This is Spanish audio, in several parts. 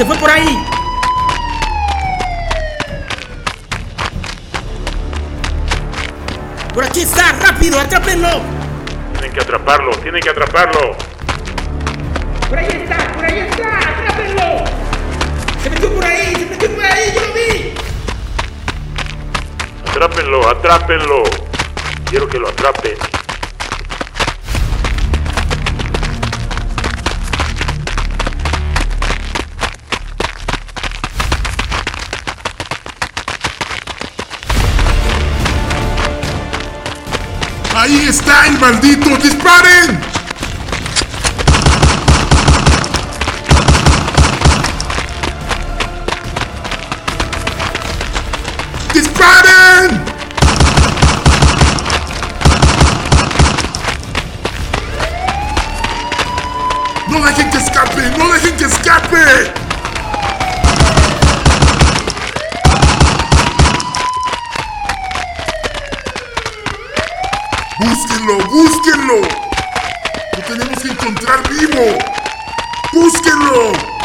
se fue por ahí. Por aquí está, rápido, atrápenlo. Tienen que atraparlo, tienen que atraparlo. Por ahí está, por ahí está, atrápenlo. Se metió por ahí, se metió por ahí, yo lo vi. Atrápenlo, atrápenlo. Quiero que lo atrapen. ¡Ahí está el maldito! ¡Disparen! ¡Disparen! ¡No dejen que escape! ¡No dejen que escape! ¡Búsquenlo! ¡Búsquenlo! ¡Lo tenemos que encontrar vivo! ¡Búsquenlo!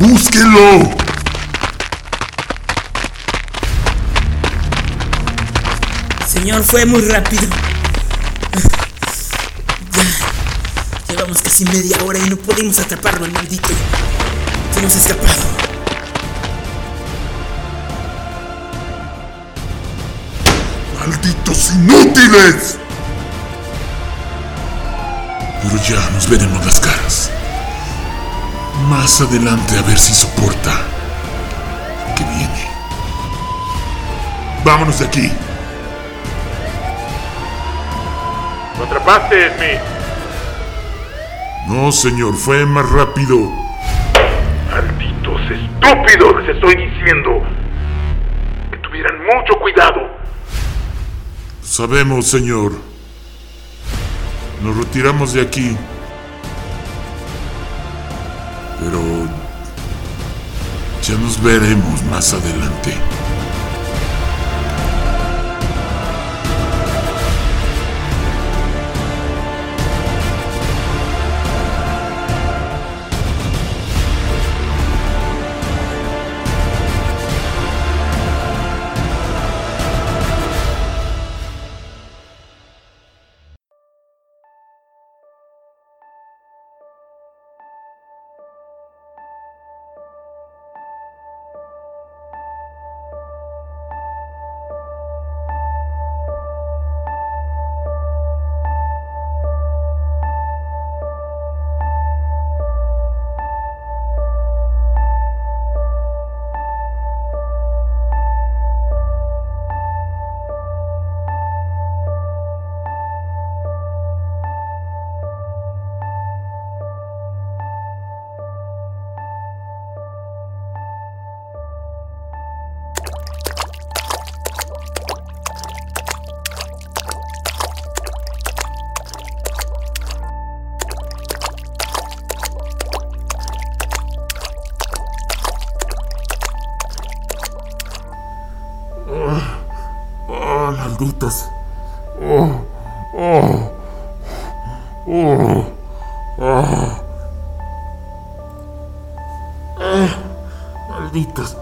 ¡Búsquenlo! Señor, fue muy rápido. Ya. Llevamos casi media hora y no pudimos atraparlo, al maldito. Se nos ha escapado. ¡Malditos inútiles! Pero ya nos veremos las caras. Más adelante a ver si soporta. lo Que viene. Vámonos de aquí. ¿Lo atrapaste, Smith? No, señor, fue más rápido. Malditos estúpidos, les estoy diciendo. Que tuvieran mucho cuidado. Sabemos, señor. Nos retiramos de aquí. Pero... Ya nos veremos más adelante.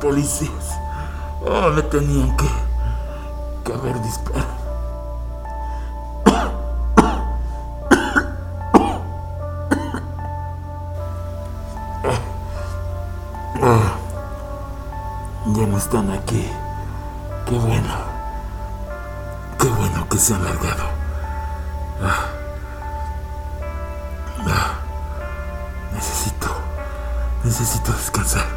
Policías. Oh, me tenían que, que haber disparado. Ah, ya no están aquí. Qué bueno. Qué bueno que se han largado. Ah. Ah. Necesito. Necesito descansar.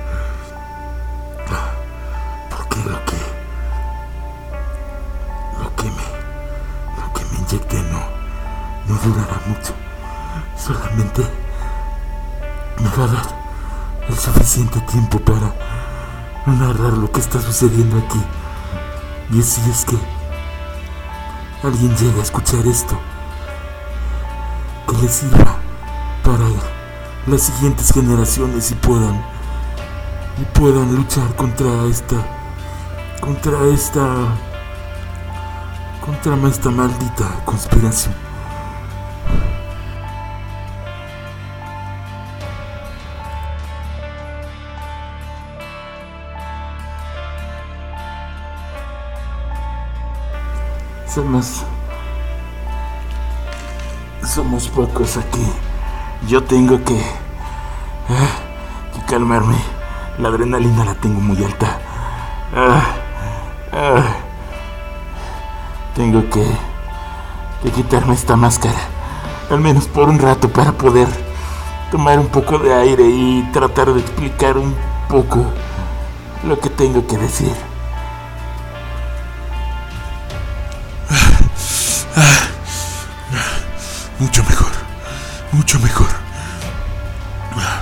Mucho. Solamente me va a dar el suficiente tiempo para narrar lo que está sucediendo aquí. Y si es que alguien llega a escuchar esto, que le sirva para las siguientes generaciones y puedan y puedan luchar contra esta contra esta contra esta maldita conspiración. Somos somos pocos aquí. Yo tengo que, ah, que calmarme. La adrenalina la tengo muy alta. Ah, ah. Tengo que, que quitarme esta máscara. Al menos por un rato para poder tomar un poco de aire y tratar de explicar un poco lo que tengo que decir. Mucho mejor. Mucho mejor. Ah,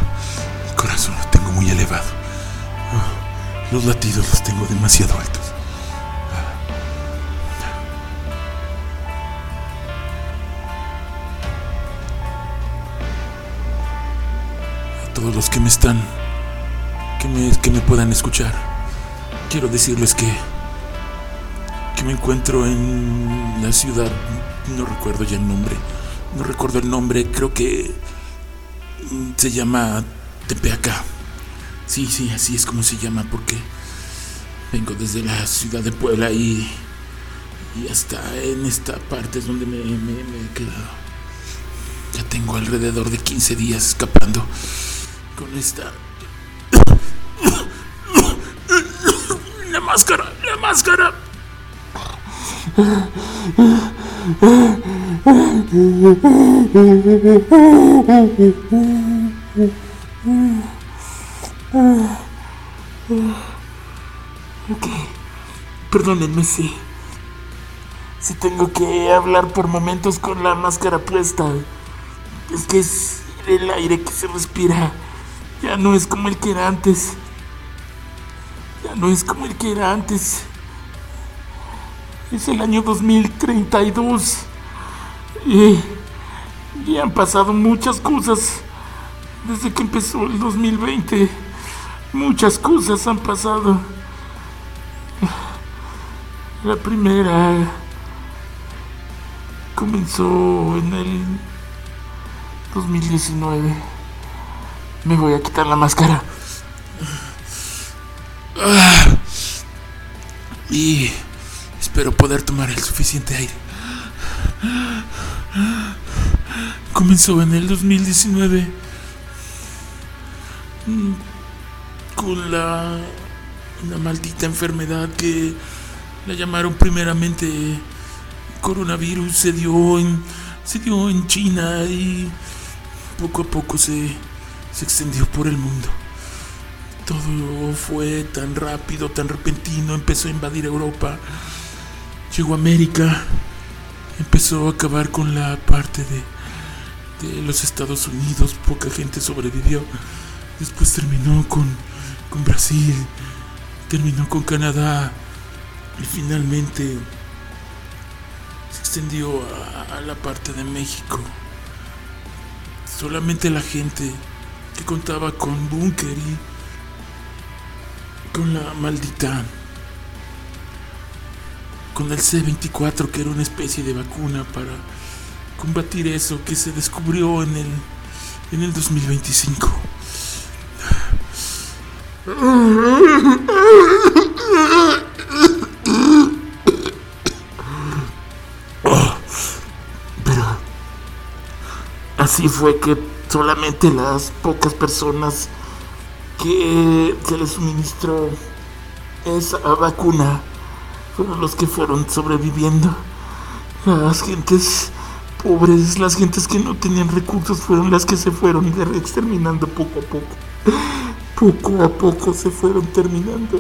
El corazón lo tengo muy elevado. Ah, Los latidos los tengo demasiado altos. A todos los que me están, que me, que me puedan escuchar, quiero decirles que, que me encuentro en la ciudad, no recuerdo ya el nombre, no recuerdo el nombre, creo que mm, se llama Tepeaca. Sí, sí, así es como se llama, porque vengo desde la ciudad de Puebla y, y hasta en esta parte es donde me, me- me he quedado. Ya tengo alrededor de 15 días escapando con esta... La máscara, la máscara. Ok. Perdónenme si. Si tengo que hablar por momentos con la máscara puesta. Es que es el aire que se respira. Ya no es como el que era antes. Ya no es como el que era antes. Es el año 2032. Y, y han pasado muchas cosas desde que empezó el 2020. Muchas cosas han pasado. La primera comenzó en el 2019. Me voy a quitar la máscara. Y espero poder tomar el suficiente aire. Comenzó en el 2019 mm, con la una maldita enfermedad que la llamaron primeramente coronavirus se dio en se dio en China y poco a poco se se extendió por el mundo. Todo fue tan rápido, tan repentino, empezó a invadir Europa, llegó a América, empezó a acabar con la parte de, de los Estados Unidos, poca gente sobrevivió, después terminó con, con Brasil, terminó con Canadá y finalmente se extendió a, a la parte de México. Solamente la gente que contaba con búnker y con la maldita con el C24 que era una especie de vacuna para combatir eso que se descubrió en el en el 2025 Pero así fue que solamente las pocas personas que se les suministró esa vacuna fueron los que fueron sobreviviendo. Las gentes pobres, las gentes que no tenían recursos fueron las que se fueron exterminando poco a poco. Poco a poco se fueron terminando.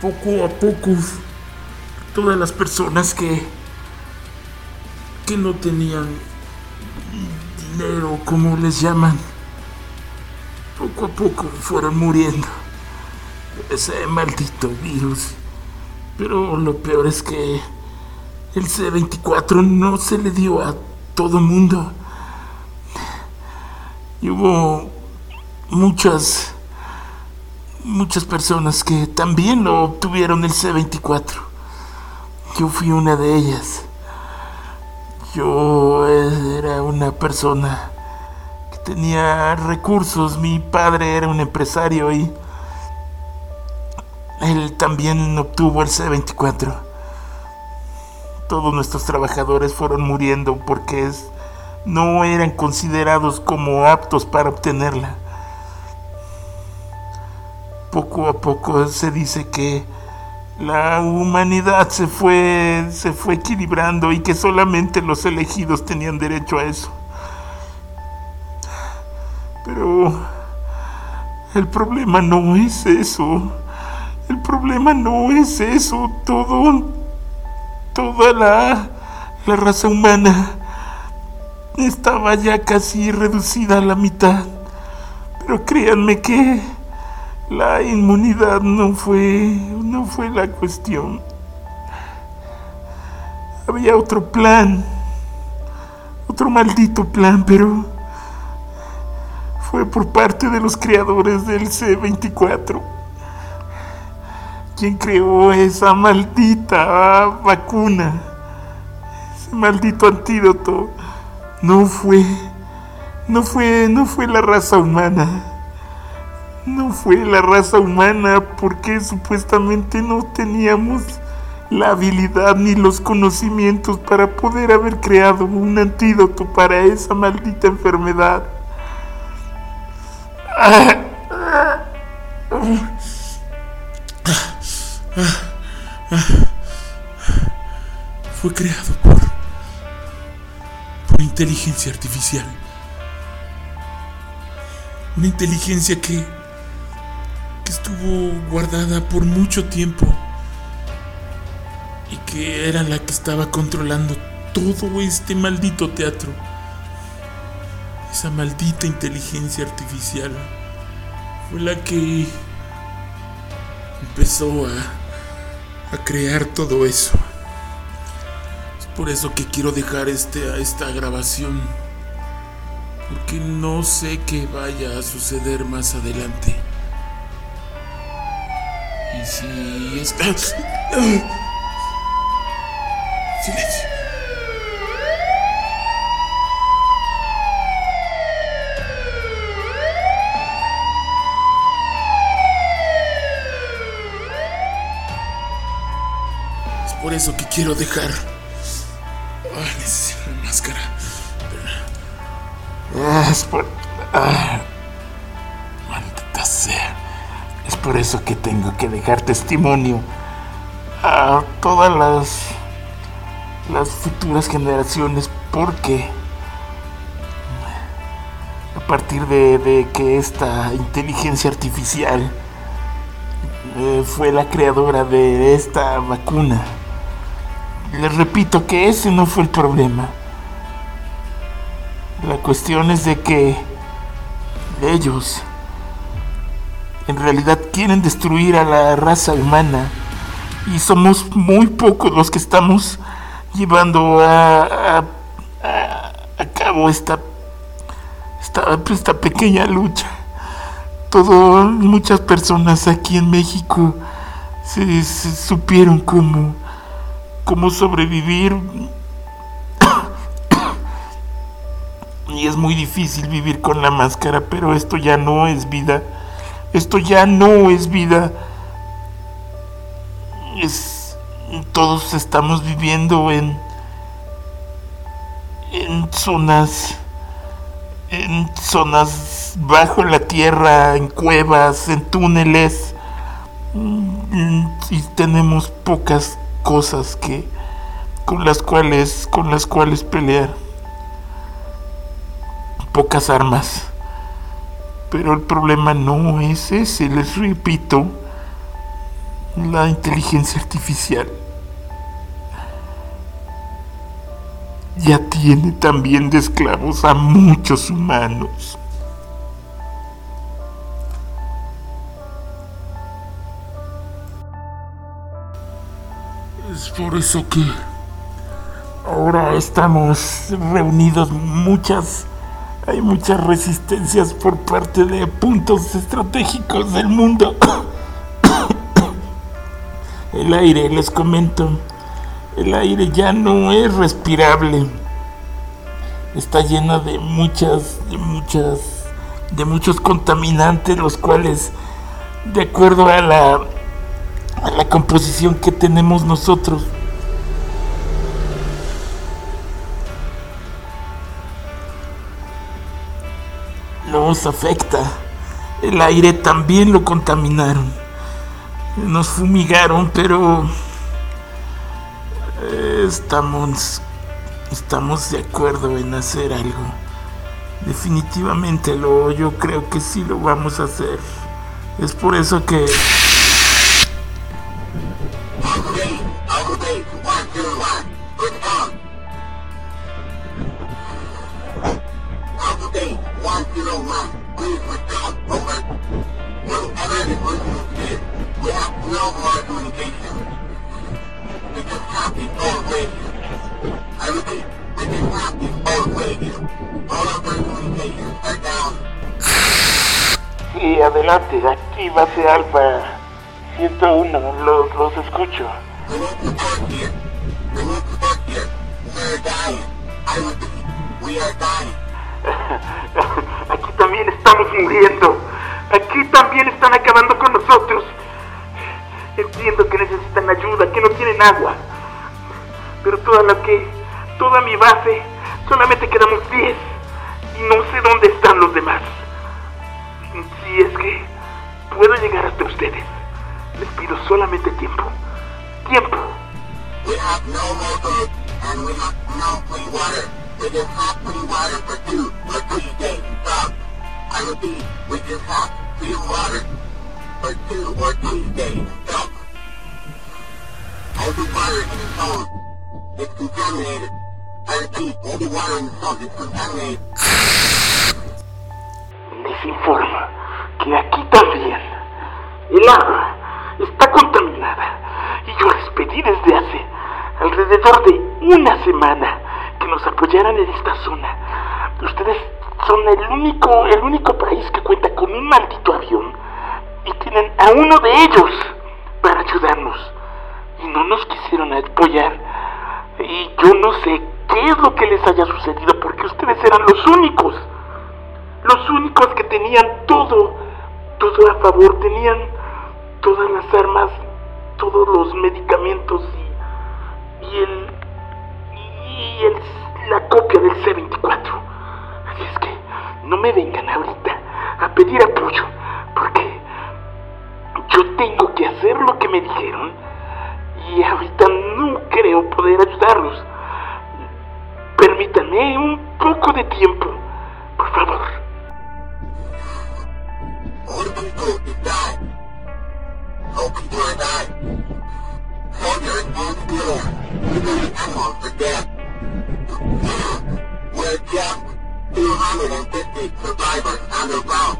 Poco a poco todas las personas que que no tenían dinero, como les llaman, poco a poco fueron muriendo. Ese maldito virus. Pero lo peor es que el C24 no se le dio a todo mundo. Y hubo muchas, muchas personas que también obtuvieron el C24. Yo fui una de ellas. Yo era una persona que tenía recursos. Mi padre era un empresario y él también obtuvo el C24. Todos nuestros trabajadores fueron muriendo porque es, no eran considerados como aptos para obtenerla. Poco a poco se dice que la humanidad se fue, se fue equilibrando y que solamente los elegidos tenían derecho a eso. Pero el problema no es eso. El problema no es eso. Todo, toda la, la raza humana estaba ya casi reducida a la mitad. Pero créanme que la inmunidad no fue, no fue la cuestión. Había otro plan, otro maldito plan, pero fue por parte de los creadores del C24. Quien creó esa maldita vacuna, ese maldito antídoto, no fue, no fue, no fue la raza humana. No fue la raza humana porque supuestamente no teníamos la habilidad ni los conocimientos para poder haber creado un antídoto para esa maldita enfermedad. Fue creado por por inteligencia artificial. Una inteligencia que que estuvo guardada por mucho tiempo y que era la que estaba controlando todo este maldito teatro. Esa maldita inteligencia artificial fue la que empezó a, crear todo eso. Es por eso que quiero dejar este, esta grabación. Porque no sé qué vaya a suceder más adelante. Y si es... Silencio. Por eso que quiero dejar... Ah, necesito una máscara. Es por... ah. Es por eso que tengo que dejar testimonio a todas las... las futuras generaciones porque a partir de, de que esta inteligencia artificial eh, fue la creadora de esta vacuna. Les repito que ese no fue el problema. La cuestión es de que ellos en realidad quieren destruir a la raza humana y somos muy pocos los que estamos llevando a, a- cabo esta, esta, pequeña lucha. Muchas personas aquí en México se supieron cómo, cómo sobrevivir y es muy difícil vivir con la máscara, pero esto ya no es vida. Esto ya no es vida. Es todos estamos viviendo en en zonas en zonas bajo la tierra, en cuevas, en túneles. Mm, Y tenemos pocas cosas que con las cuales con las cuales pelear pocas armas. Pero el problema no es ese, les repito, la inteligencia artificial. ya tiene también de esclavos a muchos humanos. Por eso que ahora estamos reunidos muchas, hay muchas resistencias por parte de puntos estratégicos del mundo. El aire, les comento, el aire ya no es respirable. Está lleno de muchas, de muchas, de muchos contaminantes, los cuales, de acuerdo a la, la composición que tenemos nosotros, nos afecta. El aire también lo contaminaron. Nos fumigaron, pero eh, estamos estamos de acuerdo en hacer algo. Definitivamente lo yo creo que sí lo vamos a hacer. Es por eso que alfa 101, los, los escucho. Aquí también estamos muriendo. Aquí también están acabando con nosotros. Entiendo que necesitan ayuda, que no tienen agua. Pero toda la que, toda mi base, solamente quedamos 10. Y no sé dónde están los demás. Si es que puedo llegar hasta ustedes, les pido solamente tiempo. Tiempo. We have no more food, and we have no clean water. We just have clean water for two or three days. Stop. I repeat, we just have clean water for two or three days. Stop. All the water in the zone is contaminated. I repeat, all the water in the zone is contaminated. Les informo que aquí también. El agua está contaminada. Y yo les pedí desde hace alrededor de una semana que nos apoyaran en esta zona. Ustedes son el único, el único país que cuenta con un maldito avión y tienen a uno de ellos para ayudarnos. Y no nos quisieron apoyar. Y yo no sé qué es lo que les haya sucedido porque ustedes eran los únicos los únicos que tenían todo, todo a favor, tenían todas las armas, todos los medicamentos y, y el y el, la copia del C-24. Así es que no me vengan ahorita a pedir apoyo, porque yo tengo que hacer lo que me dijeron y ahorita no creo poder ayudarlos. Permítanme un poco de tiempo, por favor. Open door to die. people door to die. Soldier on door. Living ammo for. We're just 250 survivors on the ground.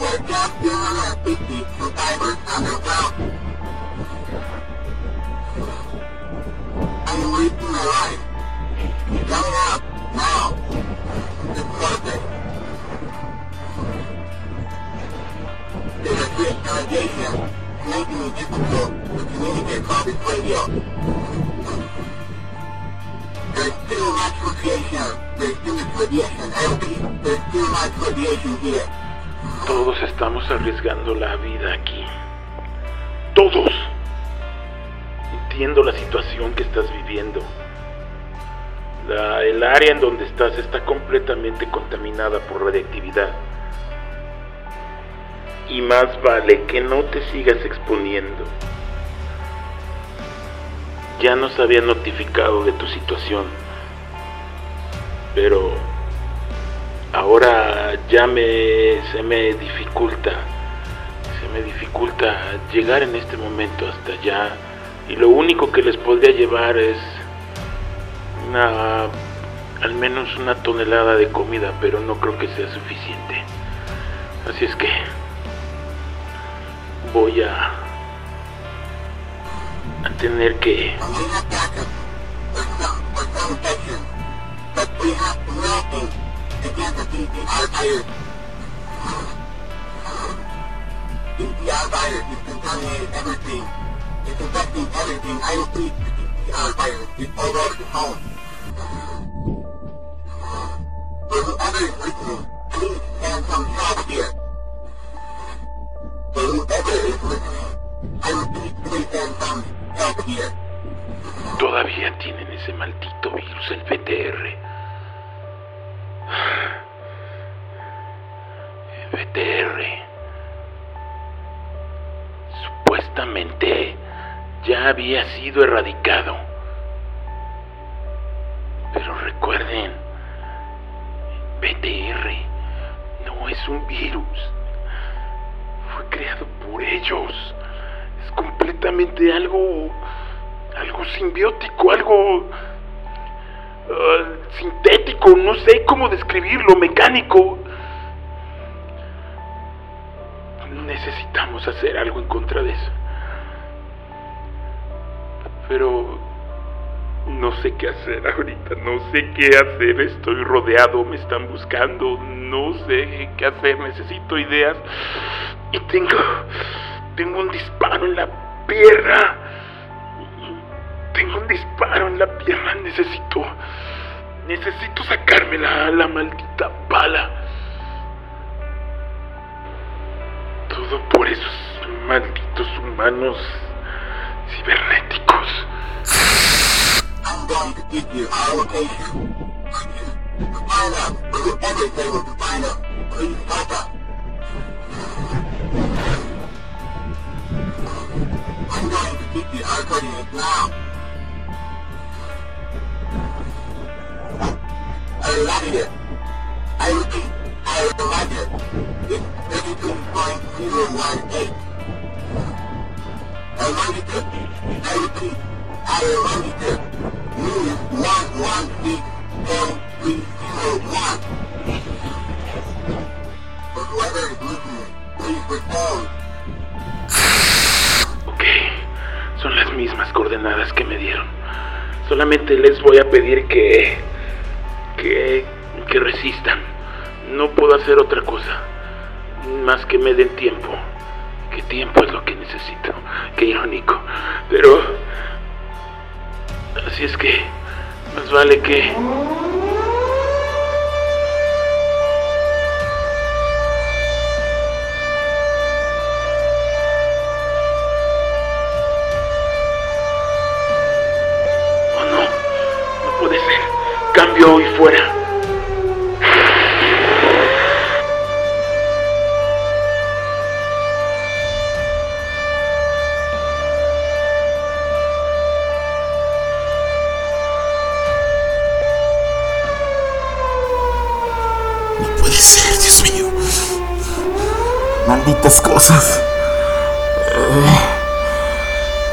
we're just 250 survivors underground. I'm wasting my life. Coming up, now. Todos estamos arriesgando la vida aquí. Todos. Entiendo la situación que estás viviendo. La- el área en donde estás está completamente contaminada por radiactividad. Y más vale que no te sigas exponiendo. Ya nos había notificado de tu situación. Pero ahora ya me se me dificulta se me dificulta llegar en este momento hasta allá y lo único que les podría llevar es Una, al menos una tonelada de comida, pero no creo que sea suficiente. Así es que voy a, tener que Todavía tienen ese maldito virus, el BTR. BTR. Supuestamente ya había sido erradicado. Pero recuerden, BTR no es un virus. Creado por ellos. Es completamente algo algo simbiótico, algo ah, sintético, no sé cómo describirlo, mecánico. Necesitamos hacer algo en contra de eso. Pero no sé qué hacer ahorita, no sé qué hacer, estoy rodeado, me están buscando, no sé qué hacer, necesito ideas. Y tengo tengo un disparo en la pierna. Tengo un disparo en la pierna, necesito. Necesito sacarme la, la maldita bala. Todo por esos malditos humanos cibernéticos. I'm going to give you our location. Up. Whoever is able to sign up, please sign up. I'm going to give you our coordinates now. I remind you. I repeat, I remind you. It's 32.018. I remind you. I repeat, I remind you. Ok, son las mismas coordenadas que me dieron. Solamente les voy a pedir que... que... que resistan. No puedo hacer otra cosa. Más que me den tiempo. Que tiempo es lo que necesito. Qué irónico. Pero... Así es que... Más vale que... No, no puede ser. Cambio y fuera.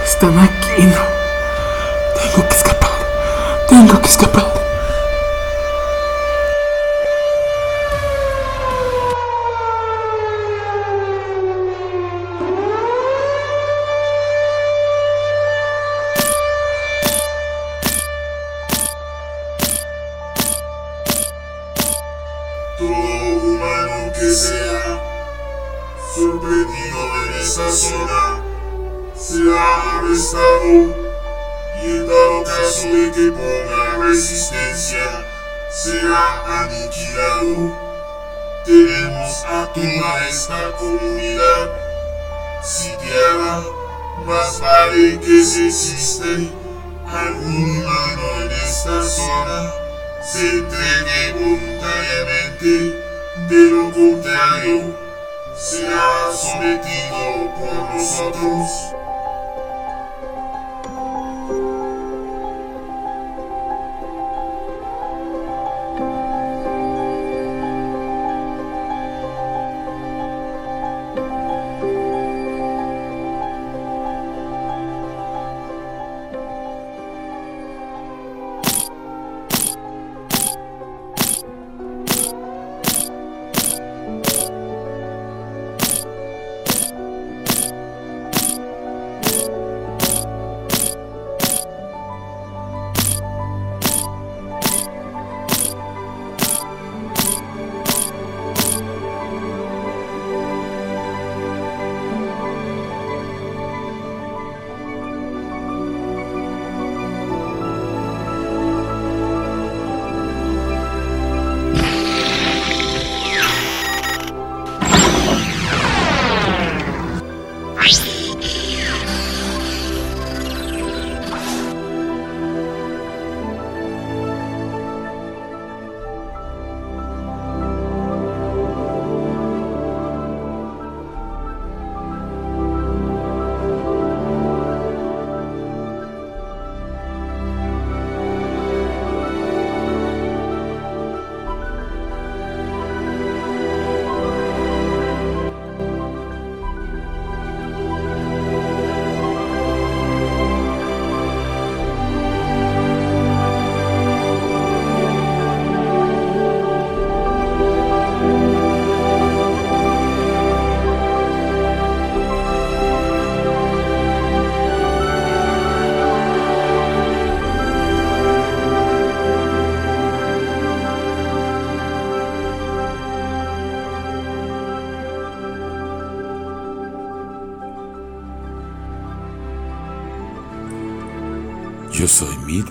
Están aquí, ¿no? Tengo que escapar. Tengo que escapar. De lo contrario, será sometido por nosotros.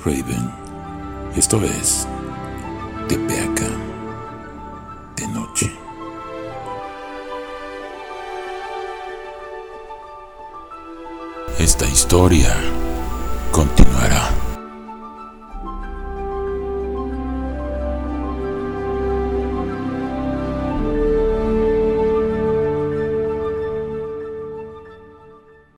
Raven. Esto es Tepeaca de noche. Esta historia